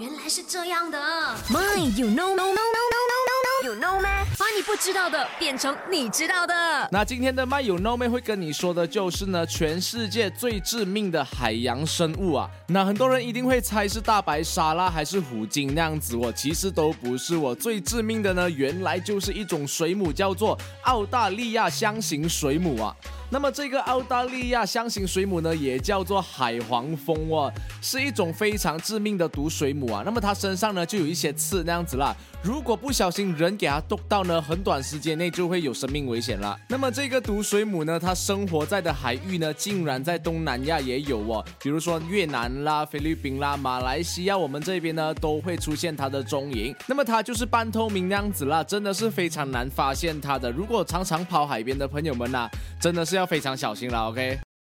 原来是这样的。My, you know, no, no, no, no, no, no, you know 吗？把你不知道的变成你知道的。那今天的麦有 No 妹会跟你说的就是呢，全世界最致命的海洋生物啊。那很多人一定会猜是大白鲨啦，还是虎鲸那样子我。其实都不是，我最致命的呢，原来就是一种水母，叫做澳大利亚箱型水母啊。那么这个澳大利亚箱型水母呢，也叫做海黄蜂哦，是一种非常致命的毒水母啊。那么它身上呢就有一些刺那样子啦，如果不小心人给它剁到呢，很短时间内就会有生命危险了。那么这个毒水母呢，它生活在的海域呢，竟然在东南亚也有哦，比如说越南啦、菲律宾啦、马来西亚，我们这边呢都会出现它的踪影。那么它就是半透明那样子啦，真的是非常难发现它的。如果常常跑海边的朋友们呐，真的是要。非常小心了，OK。